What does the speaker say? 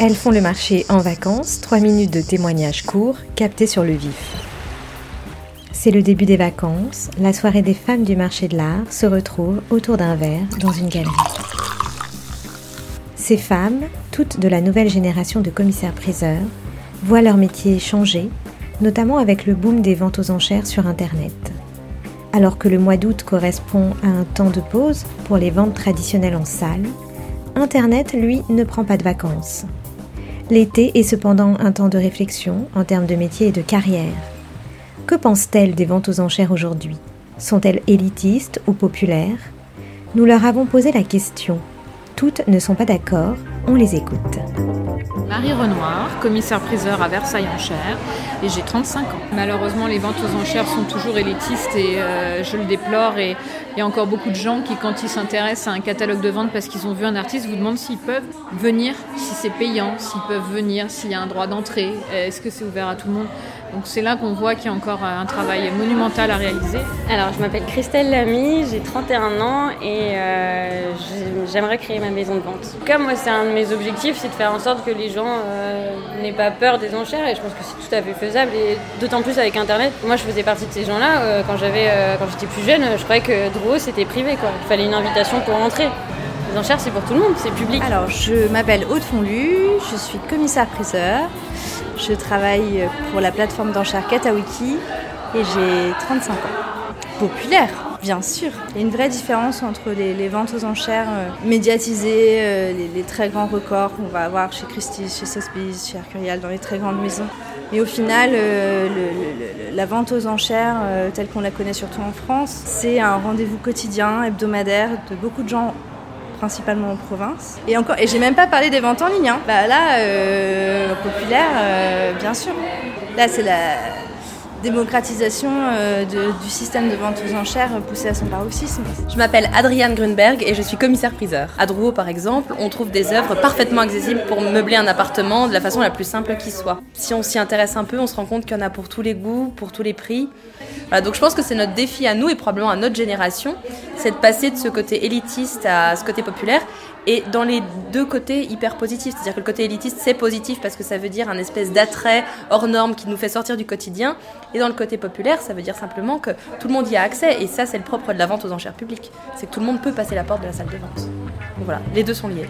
Elles font le marché en vacances, 3 minutes de témoignages courts, captés sur le vif. C'est le début des vacances, la soirée des femmes du marché de l'art se retrouve autour d'un verre dans une galerie. Ces femmes, toutes de la nouvelle génération de commissaires-priseurs, voient leur métier changer, notamment avec le boom des ventes aux enchères sur Internet. Alors que le mois d'août correspond à un temps de pause pour les ventes traditionnelles en salle, Internet, lui, ne prend pas de vacances. L'été est cependant un temps de réflexion en termes de métier et de carrière. Que pensent-elles des ventes aux enchères aujourd'hui? Sont-elles élitistes ou populaires? Nous leur avons posé la question. Toutes ne sont pas d'accord, on les écoute. Marie Renoir, commissaire-priseur à Versailles en chair, et j'ai 35 ans. Malheureusement, les ventes aux enchères sont toujours élitistes et euh, je le déplore. Et il y a encore beaucoup de gens qui, quand ils s'intéressent à un catalogue de vente parce qu'ils ont vu un artiste, vous demandent s'ils peuvent venir, si c'est payant, s'ils peuvent venir, s'il y a un droit d'entrée, est-ce que c'est ouvert à tout le monde? Donc c'est là qu'on voit qu'il y a encore un travail monumental à réaliser. Alors je m'appelle Christelle Lamy, j'ai 31 ans et euh, j'aimerais créer ma maison de vente. Comme moi c'est un de mes objectifs, c'est de faire en sorte que les gens euh, n'aient pas peur des enchères et je pense que c'est tout à fait faisable et d'autant plus avec internet. Moi je faisais partie de ces gens-là euh, quand j'avais quand j'étais plus jeune, je croyais que Drouot c'était privé quoi. Il fallait une invitation pour rentrer. Les enchères c'est pour tout le monde, c'est public. Alors je m'appelle Aude Fonlu, je suis commissaire priseur. Je travaille pour la plateforme d'enchères Katawiki et j'ai 35 ans. Populaire, bien sûr. Il y a une vraie différence entre les, ventes aux enchères euh, médiatisées, euh, les, très grands records qu'on va avoir chez Christie's, chez Sotheby's, chez Arcurial, dans les très grandes maisons. Mais au final, euh, la vente aux enchères, telle qu'on la connaît surtout en France, c'est un rendez-vous quotidien, hebdomadaire de beaucoup de gens principalement en province. Et encore, et j'ai même pas parlé des ventes en ligne. Hein. Bah là, populaire, bien sûr. Là, c'est la démocratisation euh, du système de vente aux enchères poussé à son paroxysme. Je m'appelle Adriane Grunberg et je suis commissaire-priseur. À Drouot, par exemple, on trouve des œuvres parfaitement accessibles pour meubler un appartement de la façon la plus simple qui soit. Si on s'y intéresse un peu, on se rend compte qu'il y en a pour tous les goûts, pour tous les prix. donc je pense que c'est notre défi à nous et probablement à notre génération, c'est de passer de ce côté élitiste à ce côté populaire et dans les deux côtés hyper positifs. C'est-à-dire que le côté élitiste, c'est positif parce que ça veut dire un espèce d'attrait hors norme qui nous fait sortir du quotidien. Et dans le côté populaire, ça veut dire simplement que tout le monde y a accès. Et ça, c'est le propre de la vente aux enchères publiques. C'est que tout le monde peut passer la porte de la salle de vente. Donc voilà, les deux sont liés.